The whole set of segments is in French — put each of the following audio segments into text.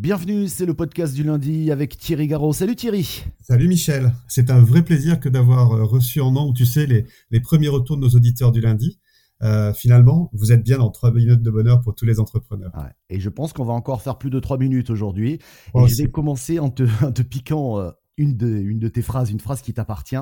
Bienvenue, c'est le podcast du lundi avec Thierry Garot. Salut Thierry. Salut Michel. C'est un vrai plaisir que d'avoir euh, reçu en nombre, tu sais, les, les premiers retours de nos auditeurs du lundi. Euh, finalement, vous êtes bien dans trois minutes de bonheur pour tous les entrepreneurs. Et je pense qu'on va encore faire plus de trois minutes aujourd'hui. Et je vais commencer en te, en te piquant euh, une, de, une de tes phrases, une phrase qui t'appartient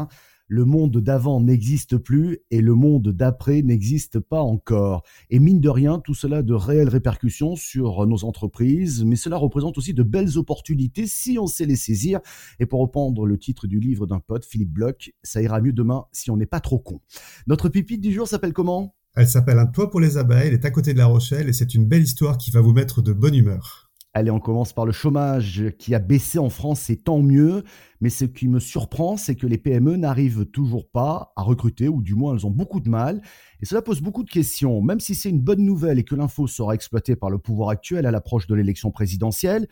le monde d'avant n'existe plus et le monde d'après n'existe pas encore. Et mine de rien, tout cela a de réelles répercussions sur nos entreprises, mais cela représente aussi de belles opportunités si on sait les saisir. Et pour reprendre le titre du livre d'un pote, Philippe Bloch, ça ira mieux demain si on n'est pas trop con. Notre pipite du jour s'appelle comment? Elle s'appelle Un toit pour les abeilles, elle est à côté de La Rochelle et c'est une belle histoire qui va vous mettre de bonne humeur. Allez, on commence par le chômage qui a baissé en France, c'est tant mieux. Mais ce qui me surprend, c'est que les PME n'arrivent toujours pas à recruter, ou du moins elles ont beaucoup de mal. Et cela pose beaucoup de questions. Même si c'est une bonne nouvelle et que l'info sera exploitée par le pouvoir actuel à l'approche de l'élection présidentielle,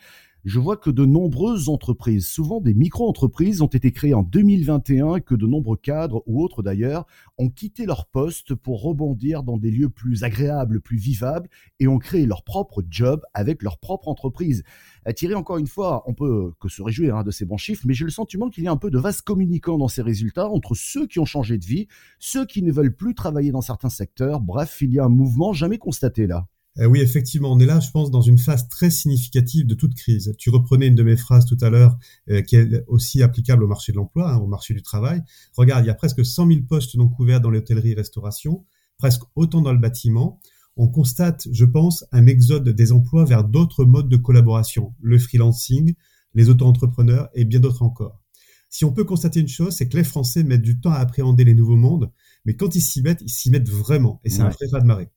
je vois que de nombreuses entreprises, souvent des micro-entreprises, ont été créées en 2021 que de nombreux cadres ou autres d'ailleurs ont quitté leur poste pour rebondir dans des lieux plus agréables, plus vivables et ont créé leur propre job avec leur propre entreprise. À Thierry, encore une fois, on peut que se réjouir hein, de ces bons chiffres, mais j'ai le sentiment qu'il y a un peu de vaste communicant dans ces résultats entre ceux qui ont changé de vie, ceux qui ne veulent plus travailler dans certains secteurs. Bref, il y a un mouvement jamais constaté là. Euh, oui, effectivement, on est là, je pense, dans une phase très significative de toute crise. Tu reprenais une de mes phrases tout à l'heure, euh, qui est aussi applicable au marché de l'emploi, hein, au marché du travail. Regarde, il y a presque 100 000 postes non couverts dans l'hôtellerie-restauration, presque autant dans le bâtiment. On constate, je pense, un exode des emplois vers d'autres modes de collaboration, le freelancing, les auto-entrepreneurs et bien d'autres encore. Si on peut constater une chose, c'est que les Français mettent du temps à appréhender les nouveaux mondes, mais quand ils s'y mettent, ils s'y mettent vraiment, et c'est un vrai pas de marée.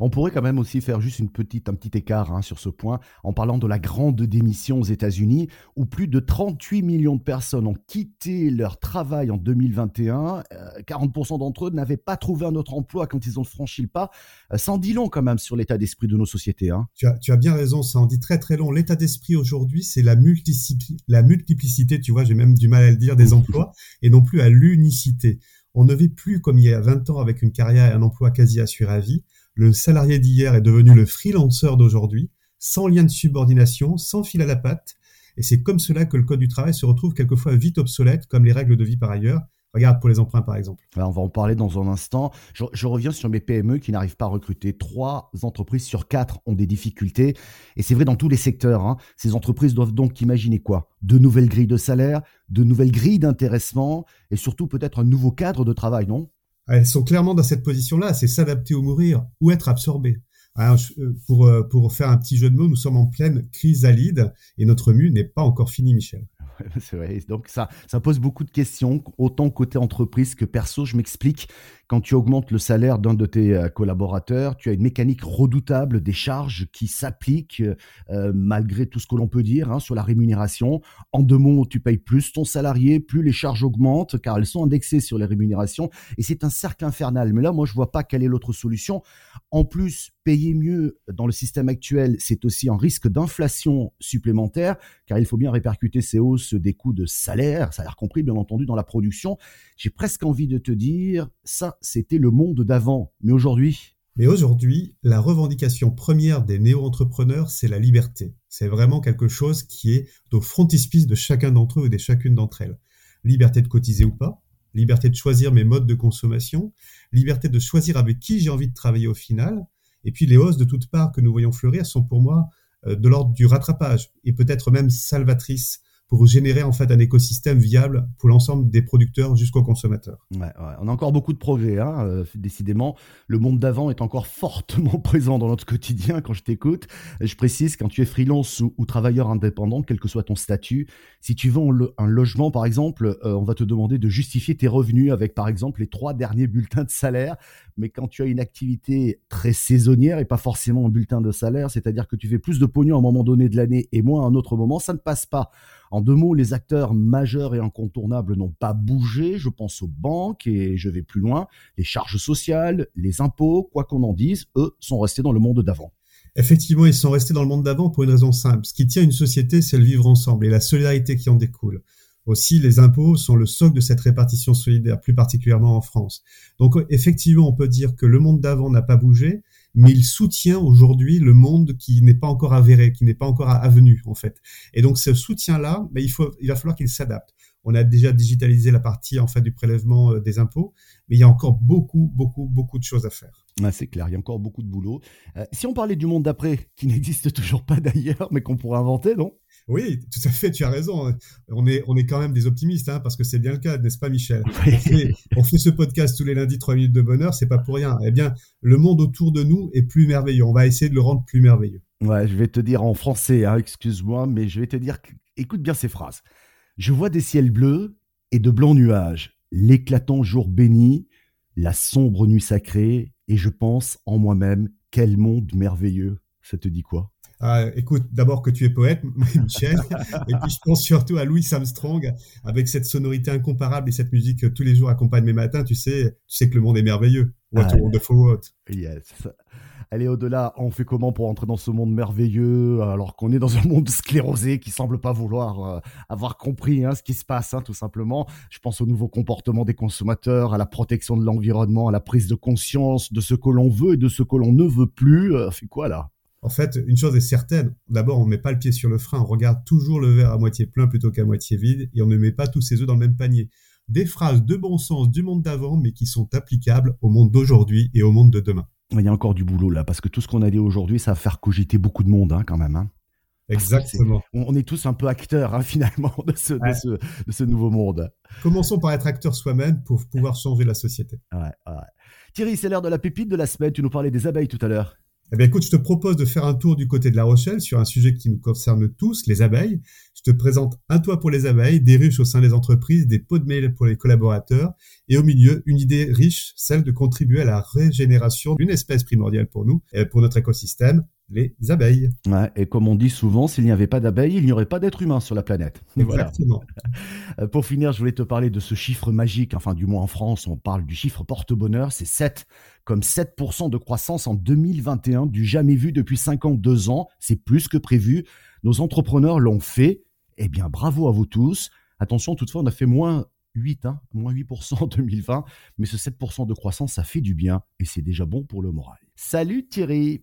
On pourrait quand même aussi faire juste une petite, un petit écart hein, sur ce point en parlant de la grande démission aux États-Unis où plus de 38 millions de personnes ont quitté leur travail en 2021. 40% euh, d'entre eux n'avaient pas trouvé un autre emploi quand ils ont franchi le pas. Euh, ça en dit long quand même sur l'état d'esprit de nos sociétés. Hein. Tu, as, bien raison, ça en dit très très long. L'état d'esprit aujourd'hui, c'est la, la multiplicité, tu vois, j'ai même du mal à le dire, des emplois et non plus à l'unicité. On ne vit plus comme il y a 20 ans avec une carrière et un emploi quasi assuré à vie le salarié d'hier est devenu le freelancer d'aujourd'hui, sans lien de subordination, sans fil à la patte. Et c'est comme cela que le code du travail se retrouve quelquefois vite obsolète, comme les règles de vie par ailleurs. Regarde pour les emprunts, par exemple. on va en parler dans un instant. Je, reviens sur mes PME qui n'arrivent pas à recruter. Trois entreprises sur quatre ont des difficultés. Et c'est vrai dans tous les secteurs. Hein. Ces entreprises doivent donc imaginer quoi? De nouvelles grilles de salaire, de nouvelles grilles d'intéressement et surtout peut-être un nouveau cadre de travail, non? Elles sont clairement dans cette position-là, c'est s'adapter ou mourir, ou être absorbé. Euh, pour, euh, pour faire un petit jeu de mots, nous sommes en pleine chrysalide et notre mue n'est pas encore finie, Michel. C'est vrai. Donc ça, ça pose beaucoup de questions, autant côté entreprise que perso. Je m'explique. Quand tu augmentes le salaire d'un de tes euh, collaborateurs, tu as une mécanique redoutable des charges qui s'appliquent euh, malgré tout ce que l'on peut dire hein, sur la rémunération. En deux mots, tu payes plus ton salarié, plus les charges augmentent car elles sont indexées sur les rémunérations et c'est un cercle infernal. Mais là, moi, je vois pas quelle est l'autre solution. En plus, payer mieux dans le système actuel, c'est aussi un risque d'inflation supplémentaire car il faut bien répercuter ces hausses des coûts de salaire, salaire compris bien entendu dans la production. J'ai presque envie de te dire ça c'était le monde d'avant. Mais aujourd'hui? Mais aujourd'hui, la revendication première des néo-entrepreneurs, c'est la liberté. C'est vraiment quelque chose qui est au frontispice de chacun d'entre eux et de chacune d'entre elles. Liberté de cotiser ou pas, liberté de choisir mes modes de consommation, liberté de choisir avec qui j'ai envie de travailler au final, et puis les hausses de toutes parts que nous voyons fleurir sont pour moi euh, de l'ordre du rattrapage, et peut-être même salvatrices pour générer en fait un écosystème viable pour l'ensemble des producteurs jusqu'aux consommateurs. Ouais, On a encore beaucoup de progrès, hein, euh, décidément. Le monde d'avant est encore fortement présent dans notre quotidien quand je t'écoute. Je précise, quand tu es freelance ou, travailleur indépendant, quel que soit ton statut, si tu vends un logement par exemple, euh, on va te demander de justifier tes revenus avec par exemple les trois derniers bulletins de salaire. Mais quand tu as une activité très saisonnière et pas forcément un bulletin de salaire, c'est-à-dire que tu fais plus de pognon à un moment donné de l'année et moins à un autre moment, ça ne passe pas. En deux mots, les acteurs majeurs et incontournables n'ont pas bougé. Je pense aux banques et je vais plus loin. Les charges sociales, les impôts, quoi qu'on en dise, eux sont restés dans le monde d'avant. Effectivement, ils sont restés dans le monde d'avant pour une raison simple. Ce qui tient une société, c'est le vivre ensemble et la solidarité qui en découle. Aussi, les impôts sont le socle de cette répartition solidaire, plus particulièrement en France. Donc, effectivement, on peut dire que le monde d'avant n'a pas bougé, mais il soutient aujourd'hui le monde qui n'est pas encore avéré, qui n'est pas encore avenu en fait. Et donc ce soutien-là, ben, il, faut, il va falloir qu'il s'adapte. On a déjà digitalisé la partie en fait du prélèvement euh, des impôts, mais il y a encore beaucoup, beaucoup, beaucoup de choses à faire. c'est clair, il y a encore beaucoup de boulot. Euh, si on parlait du monde d'après, qui n'existe toujours pas d'ailleurs, mais qu'on pourrait inventer, non? Oui, tout à fait, tu as raison. On est, on est quand même des optimistes, hein, parce que c'est bien le cas, n'est-ce pas, Michel? On, fait, ce podcast tous les lundis, 3 minutes de bonheur, c'est pas pour rien. Eh bien, le monde autour de nous est plus merveilleux. On va essayer de le rendre plus merveilleux. Ouais, je vais te dire en français, hein, excuse-moi, mais je vais te dire, écoute bien ces phrases. Je vois des ciels bleus et de blancs nuages, l'éclatant jour béni, la sombre nuit sacrée, et je pense en moi-même, quel monde merveilleux. Ça te dit quoi? Ah, écoute, d'abord que tu es poète, Michel, et puis je pense surtout à Louis Armstrong, avec cette sonorité incomparable et cette musique que tous les jours accompagne mes matins. Tu sais, tu sais que le monde est merveilleux. What ah, a wonderful world. Yes. Allez, au-delà, on fait comment pour entrer dans ce monde merveilleux alors qu'on est dans un monde sclérosé qui semble pas vouloir euh, avoir compris hein, ce qui se passe, hein, tout simplement. Je pense au nouveau comportement des consommateurs, à la protection de l'environnement, à la prise de conscience de ce que l'on veut et de ce que l'on ne veut plus. Euh, quoi là? En fait, une chose est certaine. D'abord, on ne met pas le pied sur le frein. On regarde toujours le verre à moitié plein plutôt qu'à moitié vide et on ne met pas tous ses œufs dans le même panier. Des phrases de bon sens du monde d'avant, mais qui sont applicables au monde d'aujourd'hui et au monde de demain. Il y a encore du boulot là, parce que tout ce qu'on a dit aujourd'hui, ça va faire cogiter beaucoup de monde hein, quand même. Hein. Exactement. on, est tous un peu acteurs hein, finalement de ce, de, ce, nouveau monde. Commençons par être acteurs soi-même pour pouvoir changer la société. Thierry, c'est l'heure de la pépite de la semaine. Tu nous parlais des abeilles tout à l'heure. Eh bien, écoute, je te propose de faire un tour du côté de La Rochelle sur un sujet qui nous concerne tous, les abeilles. Je te présente un toit pour les abeilles, des ruches au sein des entreprises, des pots de mail pour les collaborateurs, et au milieu, une idée riche, celle de contribuer à la régénération d'une espèce primordiale pour nous, pour notre écosystème, les abeilles. Ouais, et comme on dit souvent, s'il n'y avait pas d'abeilles, il n'y aurait pas d'être humain sur la planète. Exactement. Voilà. Pour finir, je voulais te parler de ce chiffre magique, enfin du moins en France, on parle du chiffre porte-bonheur, c'est 7, comme 7% de croissance en 2021, du jamais vu depuis 52 ans, c'est plus que prévu. Nos entrepreneurs l'ont fait, eh bien bravo à vous tous. Attention, toutefois, on a fait moins 8, hein, moins 8% en 2020, mais ce 7% de croissance, ça fait du bien et c'est déjà bon pour le moral. Salut Thierry